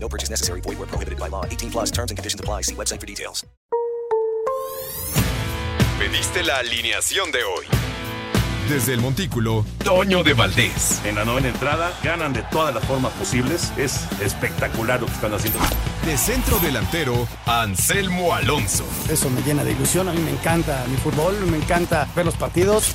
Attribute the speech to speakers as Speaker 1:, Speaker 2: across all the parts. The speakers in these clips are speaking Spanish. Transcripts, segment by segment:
Speaker 1: No purchase necessary. Void where prohibited by law. 18 plus terms and conditions apply. See website for details.
Speaker 2: Pediste la alineación de hoy. Desde el Montículo, Toño de Valdés.
Speaker 3: En la novena entrada ganan de todas las formas posibles. Es espectacular lo que están haciendo.
Speaker 2: De centro delantero, Anselmo Alonso.
Speaker 4: Eso me llena de ilusión. A mí me encanta mi fútbol, me encanta ver los partidos.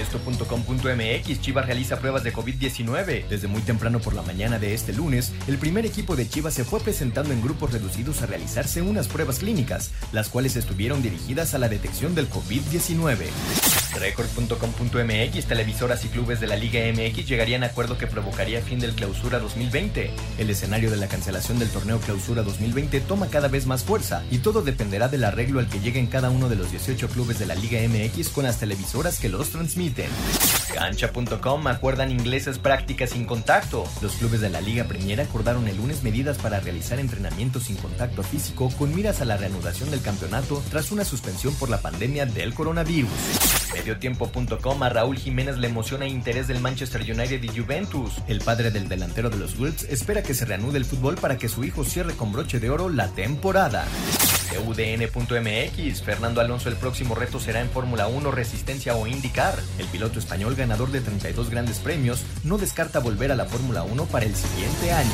Speaker 5: Esto.com.mx Chivas realiza pruebas de COVID-19. Desde muy temprano por la mañana de este lunes, el primer equipo de Chivas se fue presentando en grupos reducidos a realizarse unas pruebas clínicas, las cuales estuvieron dirigidas a la detección del COVID-19. Record.com.mx Televisoras y clubes de la Liga MX llegarían a acuerdo que provocaría fin del Clausura 2020. El escenario de la cancelación del torneo Clausura 2020 toma cada vez más fuerza y todo dependerá del arreglo al que lleguen cada uno de los 18 clubes de la Liga MX con las televisoras que los transmiten. Cancha.com acuerdan ingleses prácticas sin contacto. Los clubes de la Liga Premier acordaron el lunes medidas para realizar entrenamientos sin contacto físico con miras a la reanudación del campeonato tras una suspensión por la pandemia del coronavirus. Mediotiempo.com a Raúl Jiménez le emociona interés del Manchester United y Juventus. El padre del delantero de los Wolves espera que se reanude el fútbol para que su hijo cierre con broche de oro la temporada. UDN.mx Fernando Alonso el próximo reto será en Fórmula 1, Resistencia o IndyCar. El piloto español ganador de 32 grandes premios no descarta volver a la Fórmula 1 para el siguiente año.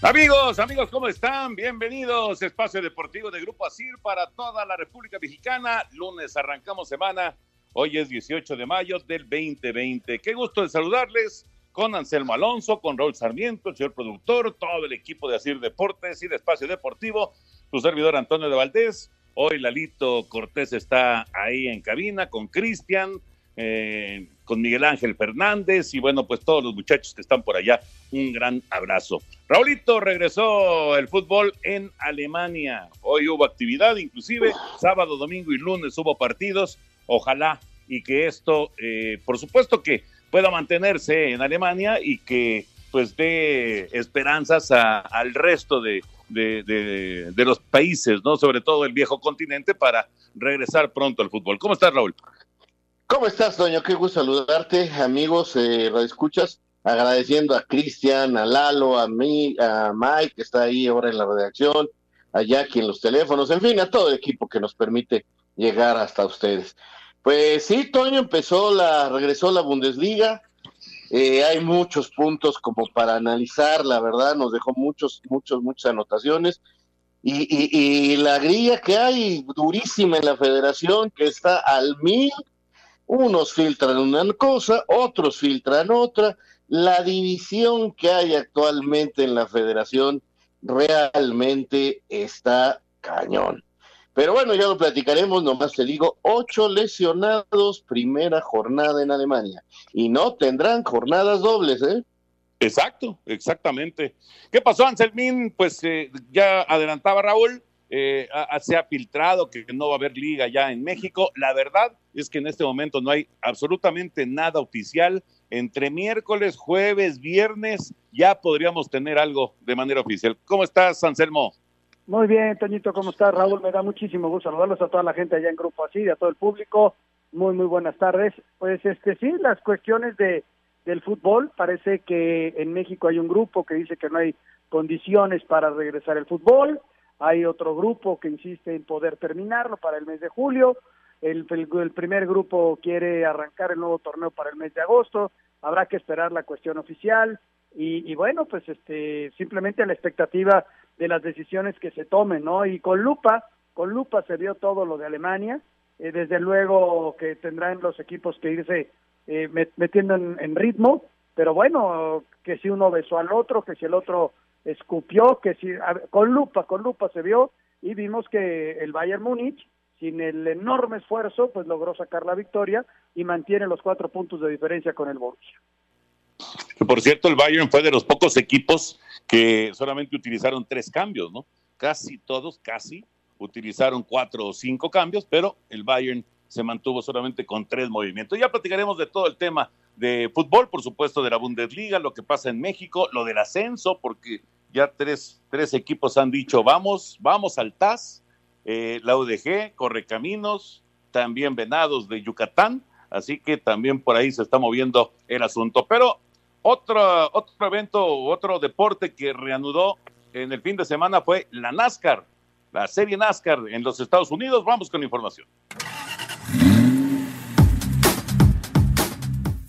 Speaker 3: Amigos, amigos, ¿cómo están? Bienvenidos. Espacio Deportivo de Grupo Asir para toda la República Mexicana. Lunes arrancamos semana. Hoy es 18 de mayo del 2020. Qué gusto de saludarles con Anselmo Alonso, con Raúl Sarmiento, el señor productor, todo el equipo de Asir Deportes y de Espacio Deportivo, su servidor Antonio de Valdés. Hoy Lalito Cortés está ahí en cabina con Cristian, eh, con Miguel Ángel Fernández y bueno, pues todos los muchachos que están por allá, un gran abrazo. Raulito regresó el fútbol en Alemania. Hoy hubo actividad, inclusive sábado, domingo y lunes hubo partidos. Ojalá y que esto, eh, por supuesto que pueda mantenerse en Alemania y que pues dé esperanzas al resto de, de, de, los países, ¿no? Sobre todo el viejo continente para regresar pronto al fútbol. ¿Cómo estás, Raúl?
Speaker 6: ¿Cómo estás, Doño? Qué gusto saludarte, amigos, eh, escuchas agradeciendo a Cristian, a Lalo, a mí, a Mike, que está ahí ahora en la redacción, a Jackie en los teléfonos, en fin, a todo el equipo que nos permite llegar hasta ustedes. Pues sí, Toño empezó la, regresó la Bundesliga. Eh, hay muchos puntos como para analizar, la verdad, nos dejó muchos, muchos, muchas anotaciones. Y, y la grilla que hay durísima en la federación, que está al mil, unos filtran una cosa, otros filtran otra. La división que hay actualmente en la federación realmente está cañón. Pero bueno, ya lo platicaremos, nomás te digo, ocho lesionados, primera jornada en Alemania. Y no tendrán jornadas dobles, ¿eh?
Speaker 3: Exacto, exactamente. ¿Qué pasó, Anselmín? Pues eh, ya adelantaba Raúl, eh, se ha filtrado que no va a haber liga ya en México. La verdad es que en este momento no hay absolutamente nada oficial. Entre miércoles, jueves, viernes, ya podríamos tener algo de manera oficial. ¿Cómo estás, Anselmo?
Speaker 7: Muy bien, Toñito, ¿cómo estás? Raúl, me da muchísimo gusto saludarlos a toda la gente allá en Grupo Así, a todo el público. Muy, muy buenas tardes. Pues este sí, las cuestiones de del fútbol, parece que en México hay un grupo que dice que no hay condiciones para regresar el fútbol, hay otro grupo que insiste en poder terminarlo para el mes de julio, el, el, primer grupo quiere arrancar el nuevo torneo para el mes de agosto, habrá que esperar la cuestión oficial y, y bueno, pues este simplemente la expectativa de las decisiones que se tomen, ¿no? Y con lupa, con lupa se vio todo lo de Alemania, eh, desde luego que tendrán los equipos que irse eh, metiendo en, ritmo, pero bueno, que si uno besó al otro, que si el otro escupió, que si con lupa, con lupa se vio y vimos que el Bayern Múnich sin el enorme esfuerzo, pues logró sacar la victoria y mantiene los cuatro puntos de diferencia con el Borussia.
Speaker 3: Por cierto, el Bayern fue de los pocos equipos que solamente utilizaron tres cambios, ¿no? Casi todos, casi, utilizaron cuatro o cinco cambios, pero el Bayern se mantuvo solamente con tres movimientos. Ya platicaremos de todo el tema de fútbol, por supuesto, de la Bundesliga, lo que pasa en México, lo del ascenso, porque ya tres, tres equipos han dicho, vamos, vamos al TAS, eh, la UDG, Correcaminos, también Venados de Yucatán, así que también por ahí se está moviendo el asunto. Pero otro, otro evento, otro deporte que reanudó en el fin de semana fue la NASCAR, la serie NASCAR en los Estados Unidos. Vamos con información.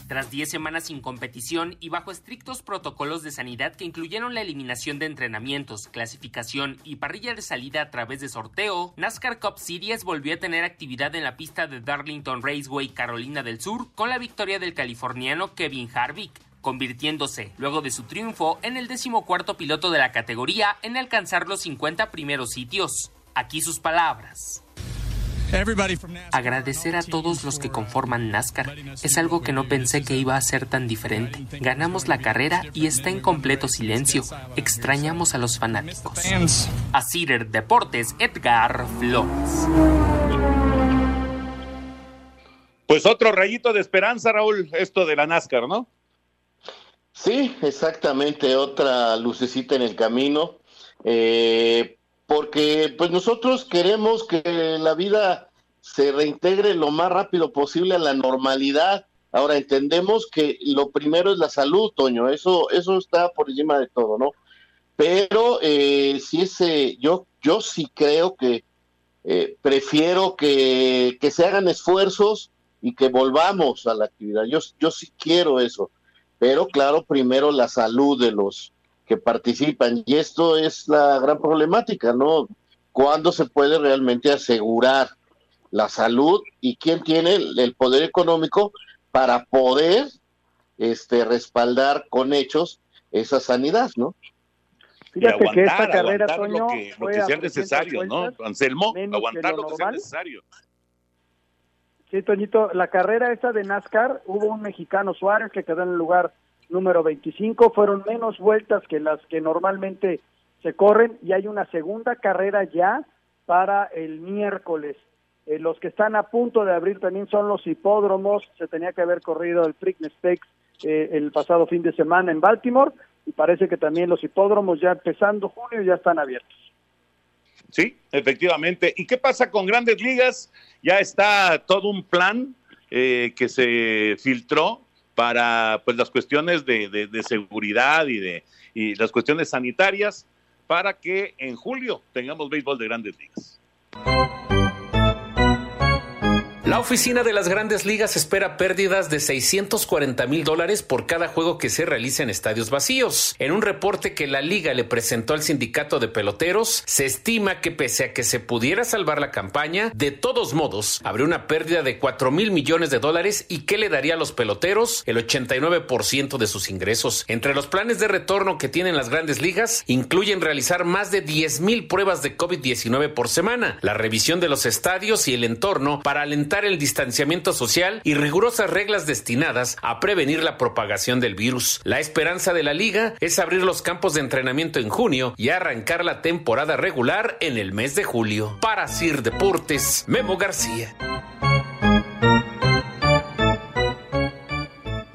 Speaker 8: Tras 10 semanas sin competición y bajo estrictos protocolos de sanidad que incluyeron la eliminación de entrenamientos, clasificación y parrilla de salida a través de sorteo, NASCAR Cup Series volvió a tener actividad en la pista de Darlington Raceway, Carolina del Sur, con la victoria del californiano Kevin Harvick, convirtiéndose, luego de su triunfo, en el decimocuarto piloto de la categoría en alcanzar los 50 primeros sitios. Aquí sus palabras. Agradecer a todos los que conforman NASCAR es algo que no pensé que iba a ser tan diferente. Ganamos la carrera y está en completo silencio. Extrañamos a los fanáticos. A Cider Deportes, Edgar Flores.
Speaker 3: Pues otro rayito de esperanza, Raúl, esto de la NASCAR, ¿no?
Speaker 6: Sí, exactamente, otra lucecita en el camino. Eh, porque pues nosotros queremos que la vida se reintegre lo más rápido posible a la normalidad. Ahora entendemos que lo primero es la salud, Toño, eso, eso está por encima de todo, ¿no? Pero eh, si ese, yo, yo sí creo que eh, prefiero que, que, se hagan esfuerzos y que volvamos a la actividad. Yo, yo sí quiero eso, pero claro, primero la salud de los que participan. Y esto es la gran problemática, ¿no? ¿Cuándo se puede realmente asegurar la salud y quién tiene el, poder económico para poder este, respaldar con hechos esa sanidad, ¿no?
Speaker 3: Fíjate que esta carrera, Toño, lo que, lo que sea necesario, ¿no? Anselmo, aguantar lo, que sea necesario.
Speaker 7: Sí, Toñito, la carrera esta de NASCAR, hubo un mexicano Suárez que quedó en el lugar número 25, fueron menos vueltas que las que normalmente se corren y hay una segunda carrera ya para el miércoles. Eh, los que están a punto de abrir también son los hipódromos, se tenía que haber corrido el Preakness Stakes eh, el pasado fin de semana en Baltimore y parece que también los hipódromos ya empezando junio ya están abiertos.
Speaker 3: Sí, efectivamente. ¿Y qué pasa con grandes ligas? Ya está todo un plan eh, que se filtró para pues las cuestiones de, seguridad y de y las cuestiones sanitarias para que en julio tengamos béisbol de grandes ligas.
Speaker 9: La oficina de las grandes ligas espera pérdidas de 640 mil dólares por cada juego que se realice en estadios vacíos. En un reporte que la liga le presentó al sindicato de peloteros, se estima que pese a que se pudiera salvar la campaña, de todos modos, habría una pérdida de 4 mil millones de dólares y que le daría a los peloteros el 89% de sus ingresos. Entre los planes de retorno que tienen las grandes ligas, incluyen realizar más de 10 mil pruebas de COVID-19 por semana, la revisión de los estadios y el entorno para alentar el distanciamiento social y rigurosas reglas destinadas a prevenir la propagación del virus. La esperanza de la liga es abrir los campos de entrenamiento en junio y arrancar la temporada regular en el mes de julio. Para Sir Deportes, Memo García.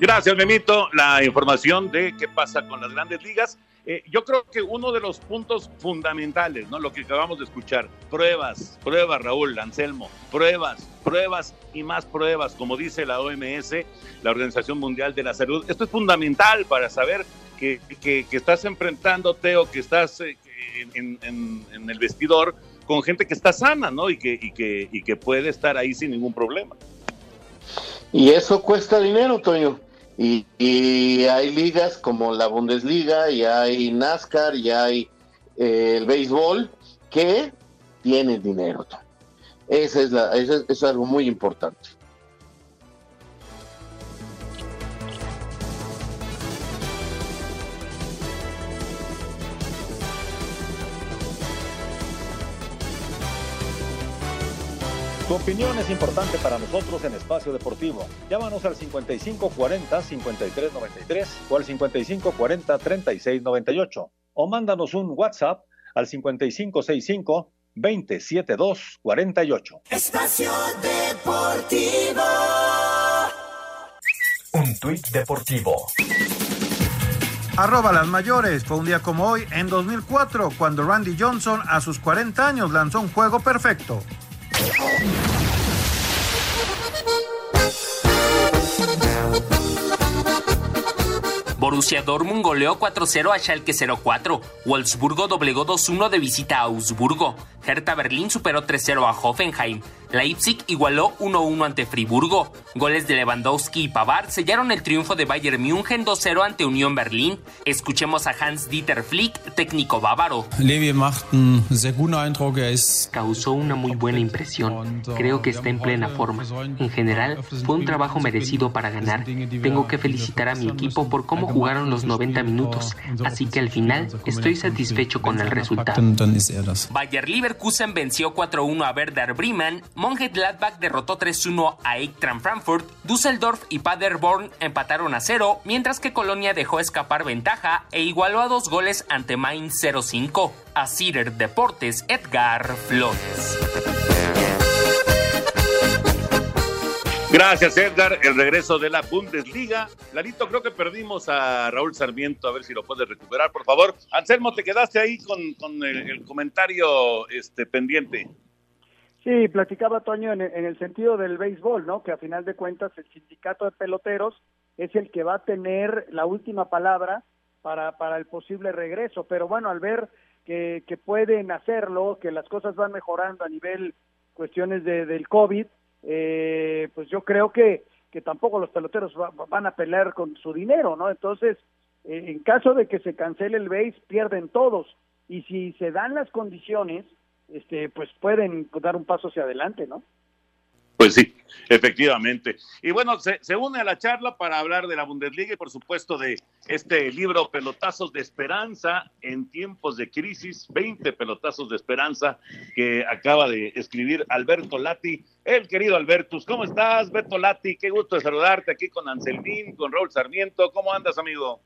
Speaker 3: Gracias, Memito. La información de qué pasa con las grandes ligas. Eh, yo creo que uno de los puntos fundamentales, ¿no? Lo que acabamos de escuchar, pruebas, pruebas, Raúl, Anselmo, pruebas, pruebas y más pruebas, como dice la OMS, la Organización Mundial de la Salud. Esto es fundamental para saber que, que, estás enfrentándote o que estás eh, en, el vestidor con gente que está sana, ¿no? Y que, y, que, y que puede estar ahí sin ningún problema.
Speaker 6: Y eso cuesta dinero, Toño. Y, hay ligas como la Bundesliga, y hay NASCAR, y hay eh, el béisbol que tienen dinero. Esa es la, eso es algo muy importante.
Speaker 10: Tu opinión es importante para nosotros en Espacio Deportivo. Llámanos al 5540-5393 o al 5540-3698 o mándanos un WhatsApp al 5565-27248.
Speaker 11: Espacio Deportivo.
Speaker 12: Un tuit deportivo.
Speaker 13: Arroba las mayores. Fue un día como hoy en 2004 cuando Randy Johnson a sus 40 años lanzó un juego perfecto.
Speaker 8: Borussia Dortmund goleó 4-0 a Schalke 04. Wolfsburgo doblegó 2-1 de visita a Augsburgo. Hertha Berlín superó 3-0 a Hoffenheim. Leipzig igualó 1-1 ante Friburgo. Goles de Lewandowski y Pavard sellaron el triunfo de Bayern München 2-0 ante Unión Berlín. Escuchemos a Hans-Dieter Flick, técnico bávaro.
Speaker 14: Levi macht einen sehr guten Eindruck. Er
Speaker 8: Causó una muy buena impresión. Creo que está en plena forma. En general, fue un trabajo merecido para ganar. Tengo que felicitar a mi equipo por cómo jugaron los 90 minutos. Así que al final estoy satisfecho con el resultado. Bayer Leverkusen venció 4-1 a Werder Bremen. Mönchengladbach derrotó 3-1 a Eintracht Frankfurt, Düsseldorf y Paderborn empataron a cero, mientras que Colonia dejó escapar ventaja e igualó a dos goles ante Mainz 0-5. A Cider Deportes, Edgar Flores.
Speaker 3: Gracias, Edgar. El regreso de la Bundesliga. Larito, creo que perdimos a Raúl Sarmiento. A ver si lo puedes recuperar, por favor. Anselmo, te quedaste ahí con, el, comentario este, pendiente.
Speaker 7: Sí, platicaba Toño en, el sentido del béisbol, ¿no? Que a final de cuentas el sindicato de peloteros es el que va a tener la última palabra para, para el posible regreso. Pero bueno, al ver que, que pueden hacerlo, que las cosas van mejorando a nivel cuestiones de, del COVID, eh, pues yo creo que, que tampoco los peloteros van a pelear con su dinero, ¿no? Entonces, eh, en caso de que se cancele el béis, pierden todos. Y si se dan las condiciones, este, pues pueden dar un paso hacia adelante, ¿no?
Speaker 3: Pues sí, efectivamente. Y bueno, se, se, une a la charla para hablar de la Bundesliga y por supuesto de este libro Pelotazos de Esperanza en tiempos de crisis, 20 pelotazos de esperanza que acaba de escribir Alberto Lati. El querido Albertus, ¿cómo estás, Beto Lati? Qué gusto saludarte aquí con Anselmín, con Raúl Sarmiento. ¿Cómo andas, amigo?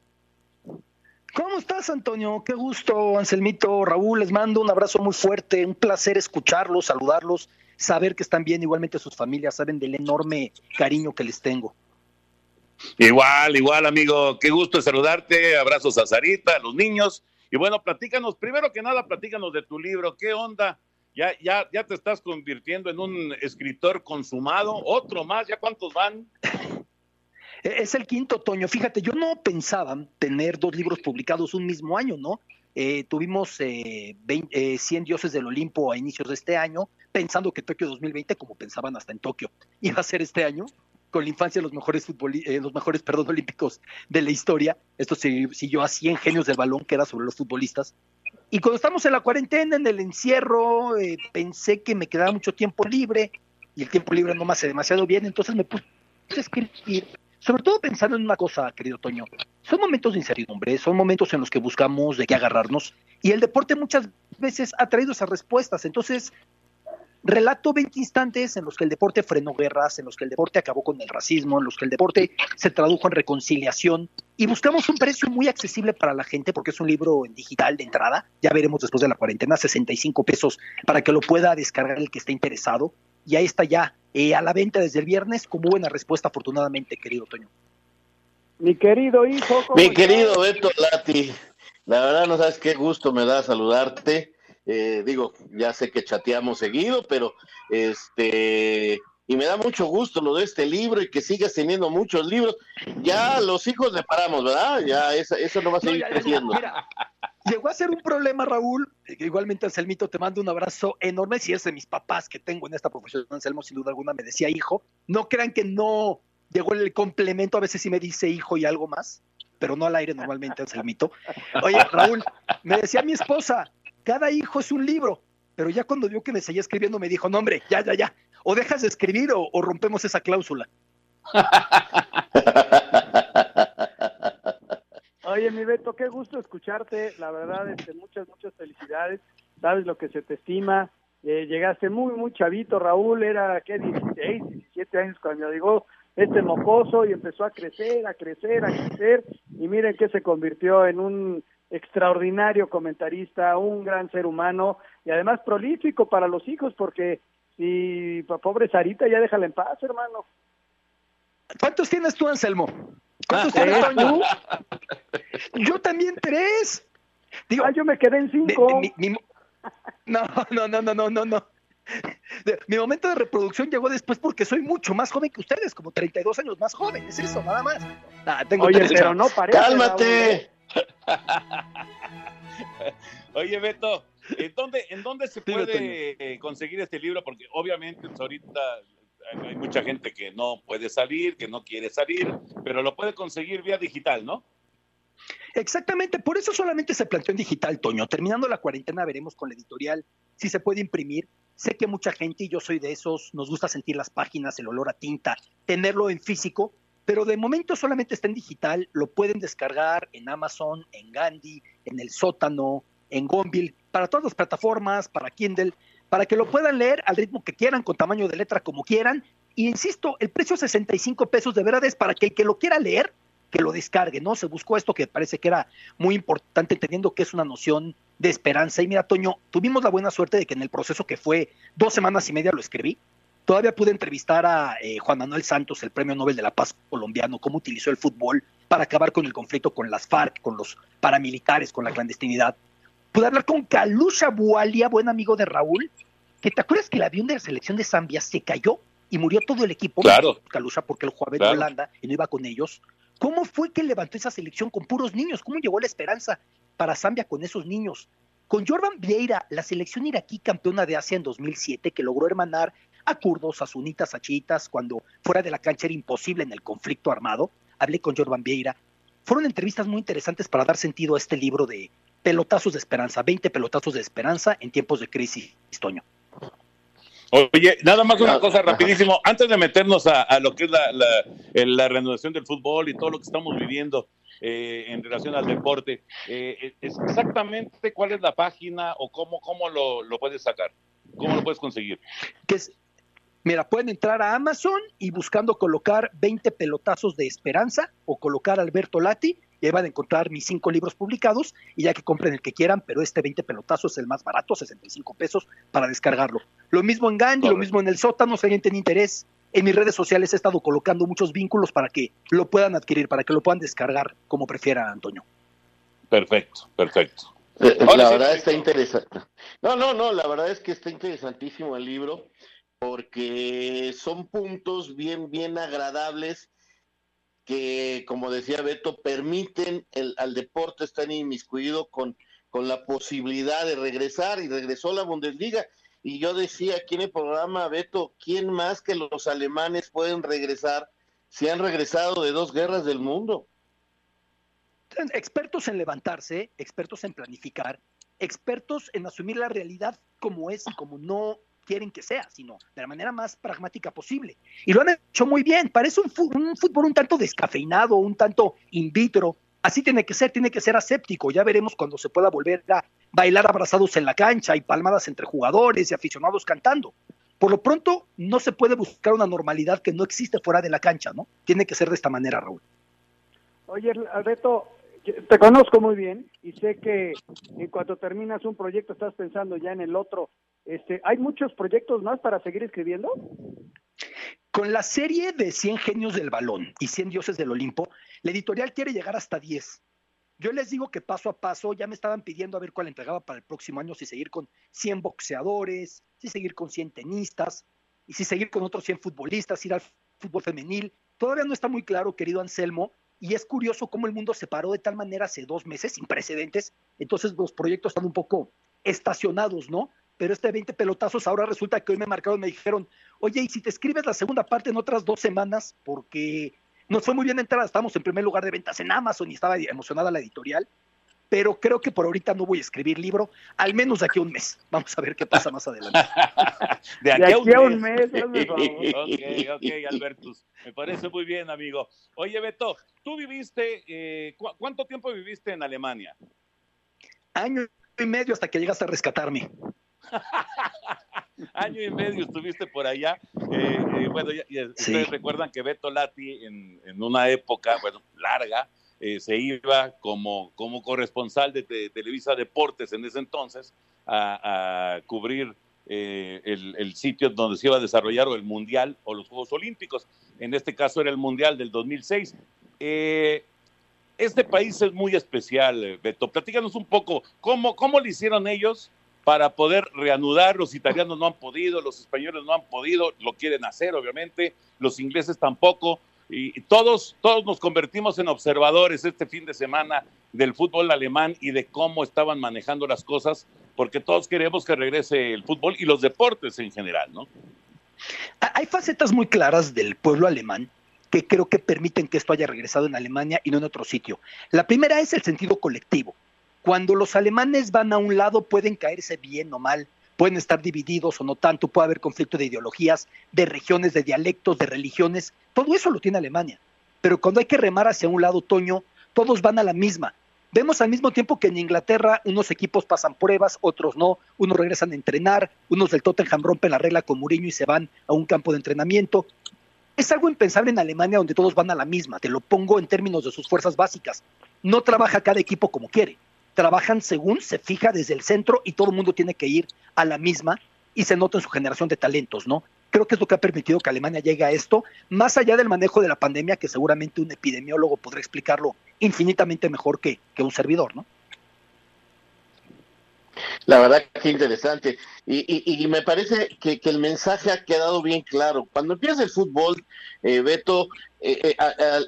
Speaker 15: ¿Cómo estás, Antonio? Qué gusto, Anselmito, Raúl, les mando un abrazo muy fuerte, un placer escucharlos, saludarlos, saber que están bien, igualmente sus familias, saben del enorme cariño que les tengo.
Speaker 3: Igual, igual, amigo, qué gusto saludarte, abrazos a Sarita, a los niños, y bueno, platícanos, primero que nada, platícanos de tu libro, ¿qué onda? Ya, ya, ya te estás convirtiendo en un escritor consumado, otro más, ¿ya cuántos van?
Speaker 15: E-, es el quinto otoño. Fíjate, yo no pensaba tener dos libros publicados un mismo año, ¿no? Eh, tuvimos eh, 100 eh, dioses del Olimpo a inicios de este año, pensando que Tokio 2020, como pensaban hasta en Tokio, iba a ser este año, con la infancia de los mejores, eh, los mejores perdón, olímpicos de la historia. Esto siguió a 100 genios del balón, que era sobre los futbolistas. Y cuando estamos en la cuarentena, en el encierro, pensé que me quedaba mucho tiempo libre, y el tiempo libre no me hace demasiado bien, entonces me puse a escribir sobre todo pensando en una cosa, querido Toño, son momentos de incertidumbre, son momentos en los que buscamos de qué agarrarnos y el deporte muchas veces ha traído esas respuestas. Entonces, relato 20 instantes en los que el deporte frenó guerras, en los que el deporte acabó con el racismo, en los que el deporte se tradujo en reconciliación y buscamos un precio muy accesible para la gente porque es un libro en digital de entrada, ya veremos después de la cuarentena, 65 pesos para que lo pueda descargar el que esté interesado y ahí está ya eh, a la venta desde el viernes como buena respuesta afortunadamente, querido Toño.
Speaker 7: Mi querido hijo.
Speaker 6: Mi querido Beto Lati, la verdad no sabes qué gusto me da saludarte. Eh, digo, ya sé que chateamos seguido, pero este, y me da mucho gusto lo de este libro y que sigas teniendo muchos libros. Ya los hijos le paramos, ¿verdad? Ya eso, eso no va a seguir creciendo.
Speaker 15: Llegó a ser un problema, Raúl. Igualmente, Anselmito, te mando un abrazo enorme. Si es de mis papás que tengo en esta profesión, Anselmo, sin duda alguna, me decía hijo. No crean que no llegó el complemento, a veces sí me dice hijo y algo más, pero no al aire normalmente, Anselmito. Oye, Raúl, me decía mi esposa, cada hijo es un libro. Pero ya cuando vio que me seguía escribiendo me dijo, no hombre, ya, ya, ya, o dejas de escribir o, rompemos esa cláusula.
Speaker 7: Oye, mi Beto, qué gusto escucharte. La verdad, este, muchas, muchas felicidades. Sabes lo que se te estima. Eh, llegaste muy, muy chavito. Raúl era, ¿qué? 16, 17 años cuando llegó este mocoso y empezó a crecer, a crecer, a crecer. Y miren que se convirtió en un extraordinario comentarista, un gran ser humano y además prolífico para los hijos, porque si pobre Sarita, ya déjala en paz, hermano.
Speaker 15: ¿Cuántos tienes tú, Anselmo? ¿Cuántos
Speaker 7: Ah,
Speaker 15: tienes. Toño? Yo también tres. Digo,
Speaker 7: ah, yo me quedé en cinco.
Speaker 15: mi- mi- no, no, no, no, no, no, no. Mi momento de reproducción llegó después porque soy mucho más joven que ustedes, como 32 años más joven, es eso, nada más. Ah, tengo
Speaker 7: Oye,
Speaker 15: tres.
Speaker 7: pero no parece.
Speaker 6: ¡Cálmate!
Speaker 3: Oye, Beto, ¿en dónde, ¿en dónde se puede eh, conseguir este libro? Porque obviamente pues, ahorita hay mucha gente que no puede salir, que no quiere salir, pero lo puede conseguir vía digital, ¿no?
Speaker 15: Exactamente, por eso solamente se planteó en digital, Toño. Terminando la cuarentena veremos con la editorial si se puede imprimir. Sé que mucha gente, y yo soy de esos, nos gusta sentir las páginas, el olor a tinta, tenerlo en físico, pero de momento solamente está en digital, lo pueden descargar en Amazon, en Gandhi, en El Sótano, en Gonville, para todas las plataformas, para Kindle, para que lo puedan leer al ritmo que quieran, con tamaño de letra como quieran. Y insisto, el precio 65 pesos de verdad es para que el que lo quiera leer, que lo descargue, ¿no? Se buscó esto que parece que era muy importante, entendiendo que es una noción de esperanza. Y mira, Toño, tuvimos la buena suerte de que en el proceso que fue dos semanas y media lo escribí, todavía pude entrevistar a eh, Juan Manuel Santos, el Premio Nobel de la Paz colombiano, cómo utilizó el fútbol para acabar con el conflicto con las FARC, con los paramilitares, con la clandestinidad. Pude hablar con Kalusha Bualia, buen amigo de Raúl, que te acuerdas que el avión de la selección de Zambia se cayó y murió todo el equipo.
Speaker 3: Claro.
Speaker 15: Kalusha, porque él jugaba en
Speaker 3: Claro.
Speaker 15: Holanda y no iba con ellos. ¿Cómo fue que levantó esa selección con puros niños? ¿Cómo llegó la esperanza para Zambia con esos niños? Con Jordan Vieira, la selección iraquí campeona de Asia en 2007, que logró hermanar a kurdos, a sunitas, a chiitas, cuando fuera de la cancha era imposible en el conflicto armado. Hablé con Jordan Vieira. Fueron entrevistas muy interesantes para dar sentido a este libro de pelotazos de esperanza, 20 pelotazos de esperanza en tiempos de crisis, Toño.
Speaker 3: Oye, nada más una cosa rapidísimo, antes de meternos a, a lo que es la, la, reanudación del fútbol y todo lo que estamos viviendo eh, en relación al deporte, eh, es exactamente cuál es la página o cómo, cómo lo, lo puedes sacar, cómo lo puedes conseguir.
Speaker 15: que es, mira, pueden entrar a Amazon y buscando colocar 20 pelotazos de esperanza o colocar Alberto Lati, y ahí van a encontrar mis cinco libros publicados y ya que compren el que quieran, pero este 20 pelotazos es el más barato, 65 pesos para descargarlo. Lo mismo en Gandhi, lo mismo en el sótano, si alguien tiene interés. En mis redes sociales he estado colocando muchos vínculos para que lo puedan adquirir, para que lo puedan descargar como prefiera, Antonio.
Speaker 3: Perfecto, perfecto.
Speaker 6: Eh,
Speaker 3: Ahora
Speaker 6: La
Speaker 3: sí,
Speaker 6: verdad está interesante. No, no, no, la verdad es que está interesantísimo el libro porque son puntos bien, bien agradables que, como decía Beto, permiten el, al deporte estar inmiscuido con, con la posibilidad de regresar y regresó la Bundesliga. Y yo decía aquí en el programa, Beto, ¿quién más que los alemanes pueden regresar si han regresado de dos guerras del mundo?
Speaker 15: expertos en levantarse, expertos en planificar, expertos en asumir la realidad como es y como no quieren que sea, sino de la manera más pragmática posible. Y lo han hecho muy bien. Parece un, fútbol un tanto descafeinado, un tanto in vitro. Así tiene que ser, tiene que ser aséptico. Ya veremos cuando se pueda volver a bailar abrazados en la cancha y palmadas entre jugadores y aficionados cantando. Por lo pronto, no se puede buscar una normalidad que no existe fuera de la cancha, ¿no? Tiene que ser de esta manera, Raúl.
Speaker 7: Oye, Alberto, te conozco muy bien y sé que en cuanto terminas un proyecto estás pensando ya en el otro. Este, ¿Hay muchos proyectos más para seguir escribiendo?
Speaker 15: Con la serie de 100 genios del balón y 100 dioses del Olimpo, la editorial quiere llegar hasta 10. Yo les digo que paso a paso ya me estaban pidiendo a ver cuál entregaba para el próximo año, si seguir con 100 boxeadores, si seguir con 100 tenistas, y si seguir con otros 100 futbolistas, ir al fútbol femenil. Todavía no está muy claro, querido Anselmo, y es curioso cómo el mundo se paró de tal manera hace dos meses, sin precedentes. Entonces los proyectos están un poco estacionados, ¿no? Pero este 20 pelotazos ahora resulta que hoy me marcaron, me dijeron, oye, ¿y si te escribes la segunda parte en otras dos semanas? Porque nos fue muy bien entrar, estamos en primer lugar de ventas en Amazon y estaba emocionada la editorial. pero creo que por ahorita no voy a escribir libro, al menos de aquí a un mes. Vamos a ver qué pasa más adelante.
Speaker 3: de aquí, a un mes. ok, ok, Albertus. Me parece muy bien, amigo. Oye, Beto, tú viviste, eh, ¿cuánto tiempo viviste en Alemania?
Speaker 15: Año y medio hasta que llegaste a rescatarme.
Speaker 3: Año y medio estuviste por allá. Eh, eh, bueno, ustedes recuerdan que Beto Lati en, en una época, bueno, larga, eh, se iba como, como corresponsal de, Televisa Deportes en ese entonces a, cubrir eh, el, sitio donde se iba a desarrollar o el Mundial o los Juegos Olímpicos. En este caso era el Mundial del 2006. Eh, este país es muy especial, Beto. Platícanos un poco, ¿cómo, ¿cómo le hicieron ellos para poder reanudar? Los italianos no han podido, los españoles no han podido, lo quieren hacer, obviamente, los ingleses tampoco y todos, todos nos convertimos en observadores este fin de semana del fútbol alemán y de cómo estaban manejando las cosas, porque todos queremos que regrese el fútbol y los deportes en general, ¿no?
Speaker 15: Hay facetas muy claras del pueblo alemán que creo que permiten que esto haya regresado en Alemania y no en otro sitio. La primera es el sentido colectivo. Cuando los alemanes van a un lado pueden caerse bien o mal, pueden estar divididos o no tanto, puede haber conflicto de ideologías, de regiones, de dialectos, de religiones, todo eso lo tiene Alemania. Pero cuando hay que remar hacia un lado, Toño, todos van a la misma. Vemos al mismo tiempo que en Inglaterra unos equipos pasan pruebas, otros no, unos regresan a entrenar, unos del Tottenham rompen la regla con Mourinho y se van a un campo de entrenamiento. Es algo impensable en Alemania donde todos van a la misma, te lo pongo en términos de sus fuerzas básicas. No trabaja cada equipo como quiere trabajan según se fija desde el centro y todo el mundo tiene que ir a la misma y se nota en su generación de talentos, ¿no? Creo que es lo que ha permitido que Alemania llegue a esto, más allá del manejo de la pandemia, que seguramente un epidemiólogo podrá explicarlo infinitamente mejor que, que un servidor, ¿no?
Speaker 6: La verdad que interesante. Y, me parece que, el mensaje ha quedado bien claro. Cuando empieza el fútbol, eh, Beto, eh, eh,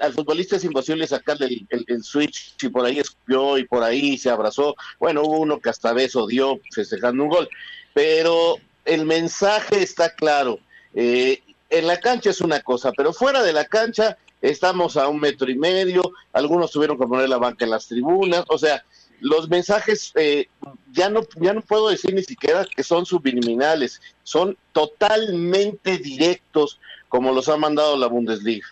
Speaker 6: al futbolista es imposible sacarle el, switch y por ahí escupió y por ahí se abrazó. Bueno, hubo uno que hasta beso dio festejando un gol. Pero el mensaje está claro. en la cancha es una cosa, pero fuera de la cancha estamos a un metro y medio. Algunos tuvieron que poner la banca en las tribunas. O sea, los mensajes eh, ya no ya no puedo decir ni siquiera que son subliminales, son totalmente directos como los ha mandado la Bundesliga.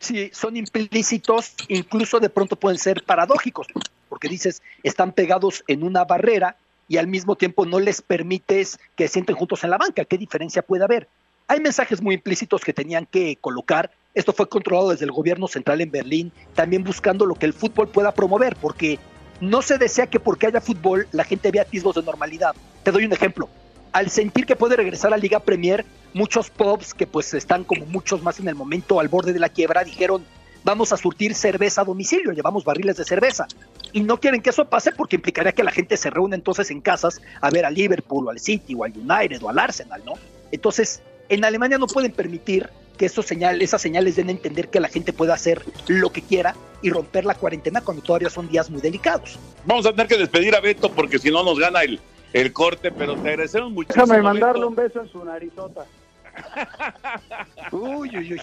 Speaker 15: Sí, son implícitos, incluso de pronto pueden ser paradójicos, porque dices, están pegados en una barrera y al mismo tiempo no les permites que se sienten juntos en la banca. ¿Qué diferencia puede haber? Hay mensajes muy implícitos que tenían que colocar. Esto fue controlado desde el gobierno central en Berlín, también buscando lo que el fútbol pueda promover, porque no se desea que porque haya fútbol la gente vea atisbos de normalidad. Te doy un ejemplo. Al sentir que puede regresar a Liga Premier, muchos pubs que pues están como muchos más en el momento al borde de la quiebra dijeron vamos a surtir cerveza a domicilio, llevamos barriles de cerveza. Y no quieren que eso pase porque implicaría que la gente se reúne entonces en casas a ver al Liverpool o al City o al United o al Arsenal, ¿no? Entonces, en Alemania no pueden permitir que esos esas señales den a entender que la gente pueda hacer lo que quiera y romper la cuarentena cuando todavía son días muy delicados.
Speaker 3: Vamos a tener que despedir a Beto porque si no nos gana el, el corte, pero te agradecemos muchísimo.
Speaker 7: Déjame mandarle un beso en su narizota.
Speaker 15: uy, uy, uy.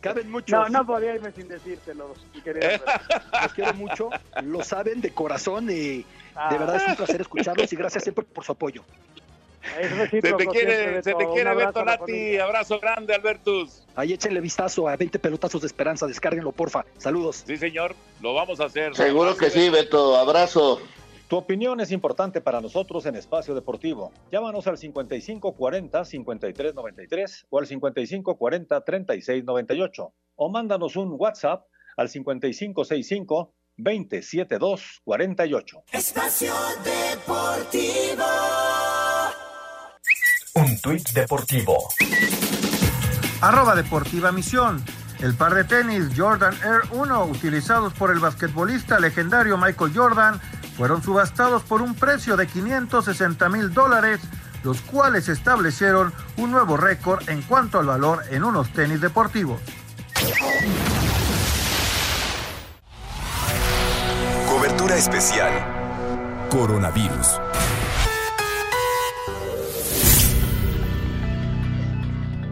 Speaker 15: Caben muchos.
Speaker 7: No, no podía irme sin decírtelo,
Speaker 15: Los quiero mucho, lo saben de corazón y de verdad es un placer escucharlos y gracias siempre por su apoyo
Speaker 3: se te quiere, se te quiere Beto Lati. Abrazo grande, Albertus.
Speaker 15: Ahí échenle vistazo a 20 pelotazos de esperanza. Descárguenlo, porfa. Saludos.
Speaker 3: Sí, señor. Lo vamos a hacer.
Speaker 6: Seguro que sí, Beto. Abrazo.
Speaker 10: Tu opinión es importante para nosotros en Espacio Deportivo. Llámanos al 5540-5393 o al 5540-3698 o mándanos un WhatsApp al 5565 27248.
Speaker 11: Espacio Deportivo.
Speaker 12: Un tuit deportivo.
Speaker 13: Arroba Deportiva Misión. El par de tenis Jordan Air 1 utilizados por el basquetbolista legendario Michael Jordan fueron subastados por un precio de 560 mil dólares, los cuales establecieron un nuevo récord en cuanto al valor en unos tenis deportivos.
Speaker 2: Cobertura especial. Coronavirus.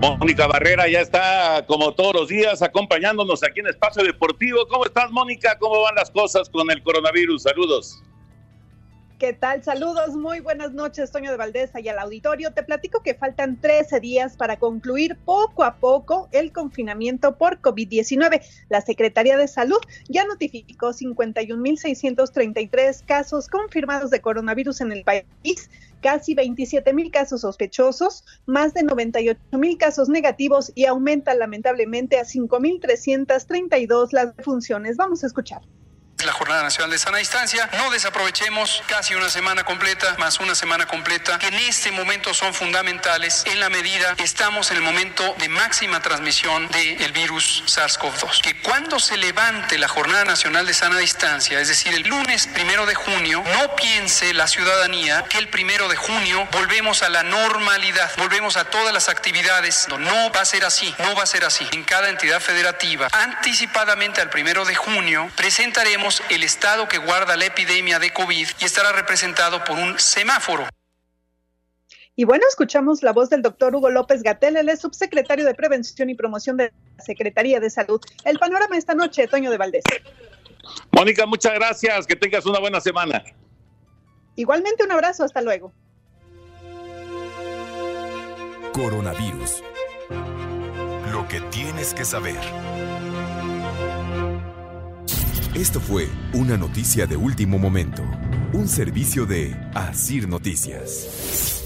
Speaker 3: Mónica Barrera ya está como todos los días acompañándonos aquí en Espacio Deportivo. ¿Cómo estás, Mónica? ¿Cómo van las cosas con el coronavirus? Saludos.
Speaker 16: ¿Qué tal? Saludos, muy buenas noches, Toño de Valdeza y al auditorio. Te platico que faltan 13 días para concluir poco a poco el confinamiento por COVID-19. La Secretaría de Salud ya notificó 51.633 casos confirmados de coronavirus en el país, casi 27 mil casos sospechosos, más de 98 mil casos negativos y aumenta lamentablemente a 5.332 las defunciones. Vamos a escuchar
Speaker 17: la Jornada Nacional de Sana Distancia. No desaprovechemos casi una semana completa, más una semana completa, que en este momento son fundamentales en la medida que estamos en el momento de máxima transmisión del virus SARS-CoV-2. Que cuando se levante la Jornada Nacional de Sana Distancia, es decir, el lunes primero de junio, no piense la ciudadanía que el primero de junio volvemos a la normalidad, volvemos a todas las actividades. No, no va a ser así, no va a ser así. En cada entidad federativa, anticipadamente al primero de junio, presentaremos el estado que guarda la epidemia de COVID y estará representado por un semáforo.
Speaker 16: Y bueno, escuchamos la voz del doctor Hugo López Gatel, el es subsecretario de Prevención y Promoción de la Secretaría de Salud. El panorama esta noche, Toño de Valdés.
Speaker 3: Mónica, muchas gracias, que tengas una buena semana.
Speaker 16: Igualmente un abrazo, hasta luego.
Speaker 2: Coronavirus. Lo que tienes que saber. Esto fue una noticia de último momento, un servicio de Asir Noticias.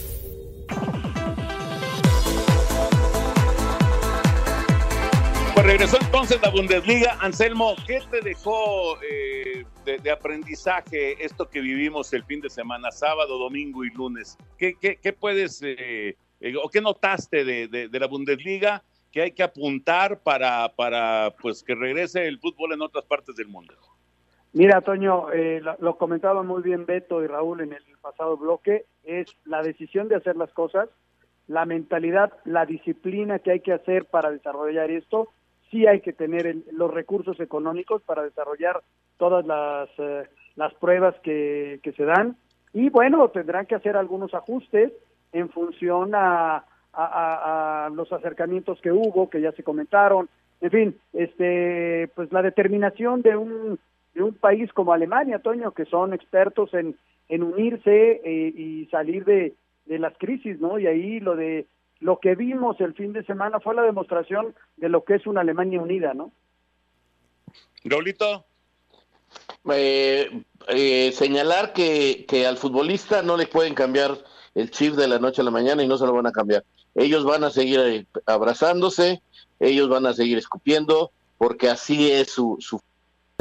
Speaker 3: Pues regresó entonces la Bundesliga. Anselmo, ¿qué te dejó eh, de, aprendizaje esto que vivimos el fin de semana, sábado, domingo y lunes? ¿Qué, puedes eh, eh, o qué notaste de la Bundesliga que hay que apuntar para, para pues que regrese el fútbol en otras partes del mundo?
Speaker 7: Mira, Toño, eh, lo, lo comentaban muy bien Beto y Raúl en el pasado bloque, es la decisión de hacer las cosas, la mentalidad, la disciplina que hay que hacer para desarrollar esto, sí hay que tener los recursos económicos para desarrollar todas las, eh, las pruebas que, que se dan y bueno, tendrán que hacer algunos ajustes en función a, a, los acercamientos que hubo, que ya se comentaron, en fin, este, pues la determinación de un, de un país como Alemania, Toño, que son expertos en, en unirse eh, y salir de, de las crisis, ¿no? Y ahí lo de lo que vimos el fin de semana fue la demostración de lo que es una Alemania unida, ¿no?
Speaker 3: Raulito.
Speaker 6: Eh, eh, señalar que, que al futbolista no le pueden cambiar el chip de la noche a la mañana y no se lo van a cambiar ellos van a seguir eh, abrazándose, ellos van a seguir escupiendo, porque así es su, su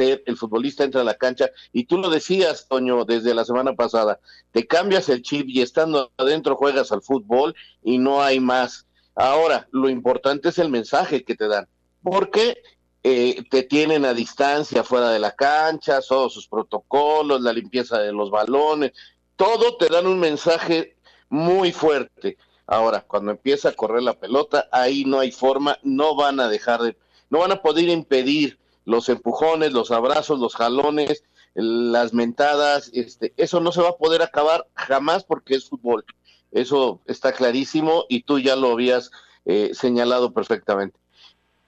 Speaker 6: el futbolista entra a la cancha y tú lo decías, Toño, desde la semana pasada, te cambias el chip y estando adentro juegas al fútbol y no hay más. Ahora, lo importante es el mensaje que te dan, porque eh, te tienen a distancia fuera de la cancha, todos sus protocolos, la limpieza de los balones, todo te dan un mensaje muy fuerte. Ahora, cuando empieza a correr la pelota, ahí no hay forma, no van a dejar de, no van a poder impedir los empujones, los abrazos, los jalones, las mentadas, este, eso no se va a poder acabar jamás porque es fútbol. Eso está clarísimo y tú ya lo habías eh, señalado perfectamente.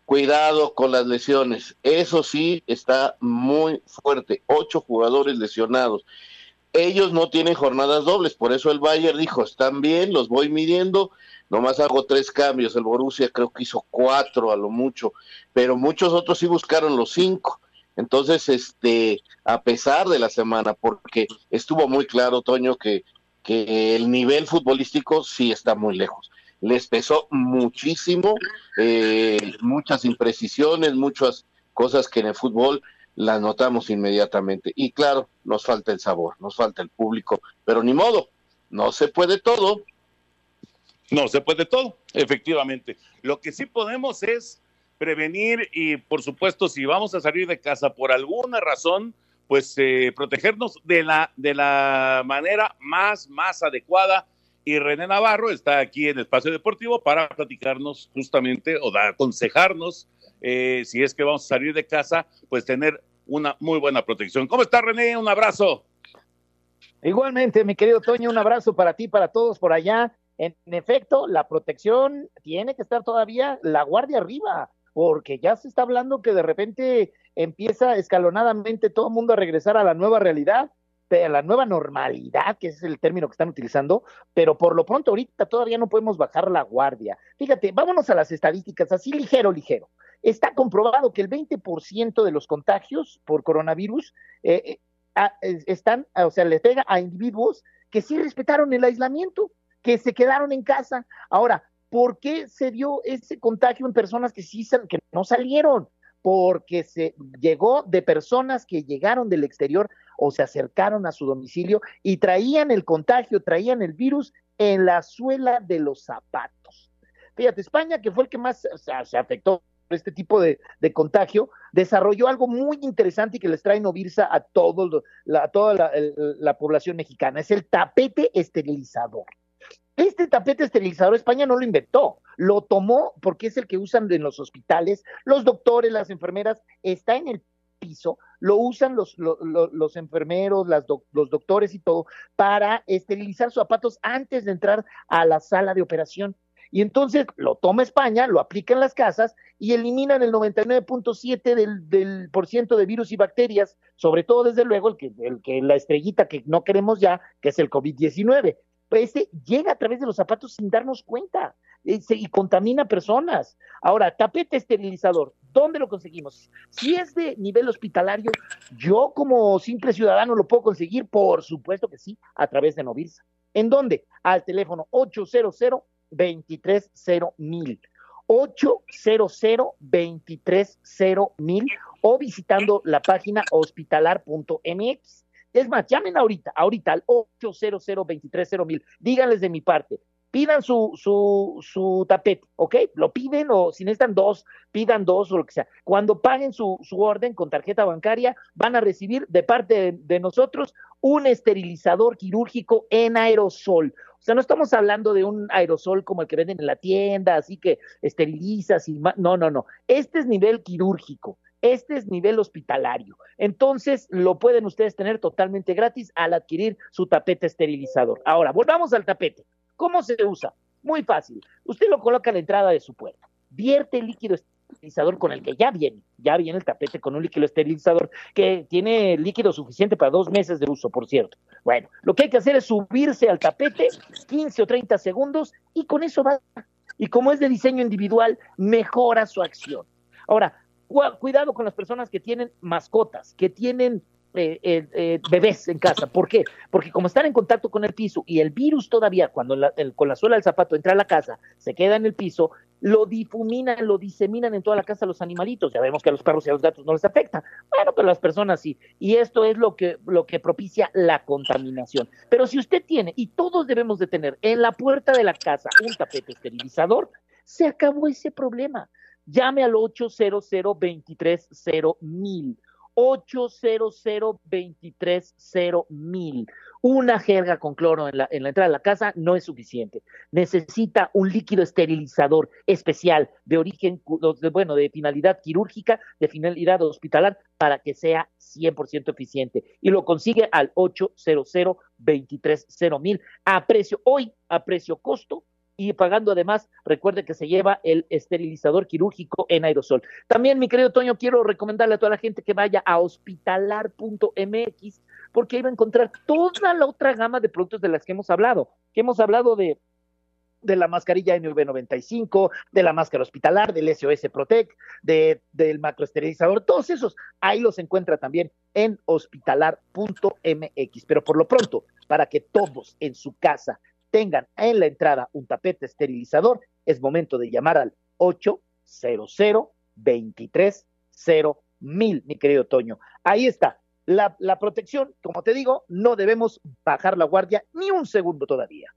Speaker 6: Cuidado con las lesiones, eso sí está muy fuerte. Ocho jugadores lesionados ellos no tienen jornadas dobles, por eso el Bayern dijo, están bien, los voy midiendo, nomás hago tres cambios, el Borussia creo que hizo cuatro a lo mucho, pero muchos otros sí buscaron los cinco. Entonces, este, a pesar de la semana, porque estuvo muy claro, Toño, que, que el nivel futbolístico sí está muy lejos. Les pesó muchísimo, eh, muchas imprecisiones, muchas cosas que en el fútbol las notamos inmediatamente. Y claro, nos falta el sabor, nos falta el público, pero ni modo, no se puede todo.
Speaker 3: No se puede todo, efectivamente. Lo que sí podemos es prevenir y, por supuesto, si vamos a salir de casa por alguna razón, pues eh, protegernos de la, de la manera más, más adecuada. Y René Navarro está aquí en Espacio Deportivo para platicarnos justamente o dar, aconsejarnos eh, si es que vamos a salir de casa, pues tener una muy buena protección. ¿Cómo está René? Un abrazo.
Speaker 18: Igualmente, mi querido Toño, un abrazo para ti, para todos por allá. en efecto, la protección tiene que estar todavía la guardia arriba, porque ya se está hablando que de repente empieza escalonadamente todo el mundo a regresar a la nueva realidad, a la nueva normalidad, que es el término que están utilizando, pero por lo pronto ahorita todavía no podemos bajar la guardia. Fíjate, vámonos a las estadísticas, así ligero, ligero. Está comprobado que el 20% de los contagios por coronavirus eh, eh, están, o sea, le pega a individuos que sí respetaron el aislamiento, que se quedaron en casa. Ahora, ¿por qué se dio ese contagio en personas que sí que no salieron? porque se llegó de personas que llegaron del exterior o se acercaron a su domicilio y traían el contagio, traían el virus en la suela de los zapatos. Fíjate, España, que fue el que más se afectó por este tipo de, contagio, desarrolló algo muy interesante y que les trae Novirsa a, toda la población mexicana. Es el tapete esterilizador. Este tapete esterilizador España no lo inventó, lo tomó porque es el que usan en los hospitales, los doctores, las enfermeras, está en el piso, lo usan los, los, enfermeros, las los doctores y todo para esterilizar zapatos antes de entrar a la sala de operación. Y entonces lo toma España, lo aplica en las casas y eliminan el 99.7 del, del por ciento de virus y bacterias, sobre todo desde luego el que, el que la estrellita que no queremos ya, que es el COVID-19 este llega a través de los zapatos sin darnos cuenta y contamina personas. Ahora, tapete esterilizador, ¿dónde lo conseguimos? Si es de nivel hospitalario, yo como simple ciudadano lo puedo conseguir, por supuesto que sí, a través de Novirsa. ¿En dónde? Al teléfono 800 230 mil. 800 230 mil o visitando la página hospitalar.mx. Es más, llamen ahorita, ahorita al 800 mil. Díganles de mi parte. Pidan su, su, su tapete, ¿ok? Lo piden o si necesitan dos, pidan dos o lo que sea. Cuando paguen su, su orden con tarjeta bancaria, van a recibir de parte de, de nosotros un esterilizador quirúrgico en aerosol. O sea, no estamos hablando de un aerosol como el que venden en la tienda, así que esterilizas y no, no, no. Este es nivel quirúrgico. Este es nivel hospitalario. Entonces, lo pueden ustedes tener totalmente gratis al adquirir su tapete esterilizador. Ahora, volvamos al tapete. ¿Cómo se usa? Muy fácil. Usted lo coloca a la entrada de su puerta. Vierte el líquido esterilizador con el que ya viene. Ya viene el tapete con un líquido esterilizador que tiene líquido suficiente para dos meses de uso, por cierto. Bueno, lo que hay que hacer es subirse al tapete 15 o 30 segundos y con eso va. Y como es de diseño individual, mejora su acción. Ahora, cuidado con las personas que tienen mascotas, que tienen eh, eh, eh, bebés en casa. ¿Por qué? Porque como están en contacto con el piso y el virus todavía, cuando con la suela del zapato entra a la casa, se queda en el piso, lo difuminan, lo diseminan en toda la casa los animalitos. Ya vemos que a los perros y a los gatos no les afecta. Bueno, pero a las personas sí. Y esto es lo que, lo que propicia la contaminación. Pero si usted tiene, y todos debemos de tener en la puerta de la casa un tapete esterilizador, se acabó ese problema llame al 800 230 mil. 800 230 mil. Una jerga con cloro en la, en la entrada de la casa no es suficiente. Necesita un líquido esterilizador especial de origen, bueno, de finalidad quirúrgica, de finalidad hospitalar, para que sea 100% eficiente. Y lo consigue al 800 230 mil a precio, hoy a precio costo, y pagando además, recuerde que se lleva el esterilizador quirúrgico en aerosol. También, mi querido Toño, quiero recomendarle a toda la gente que vaya a hospitalar.mx porque ahí va a encontrar toda la otra gama de productos de las que hemos hablado, que hemos hablado de de la mascarilla NV95, de la máscara hospitalar, del SOS Protect, de, del macroesterilizador, todos esos, ahí los encuentra también en hospitalar.mx. Pero por lo pronto, para que todos en su casa tengan en la entrada un tapete esterilizador, es momento de llamar al 800 230 mil, mi querido Toño. Ahí está. La, protección, como te digo, no debemos bajar la guardia ni un segundo todavía.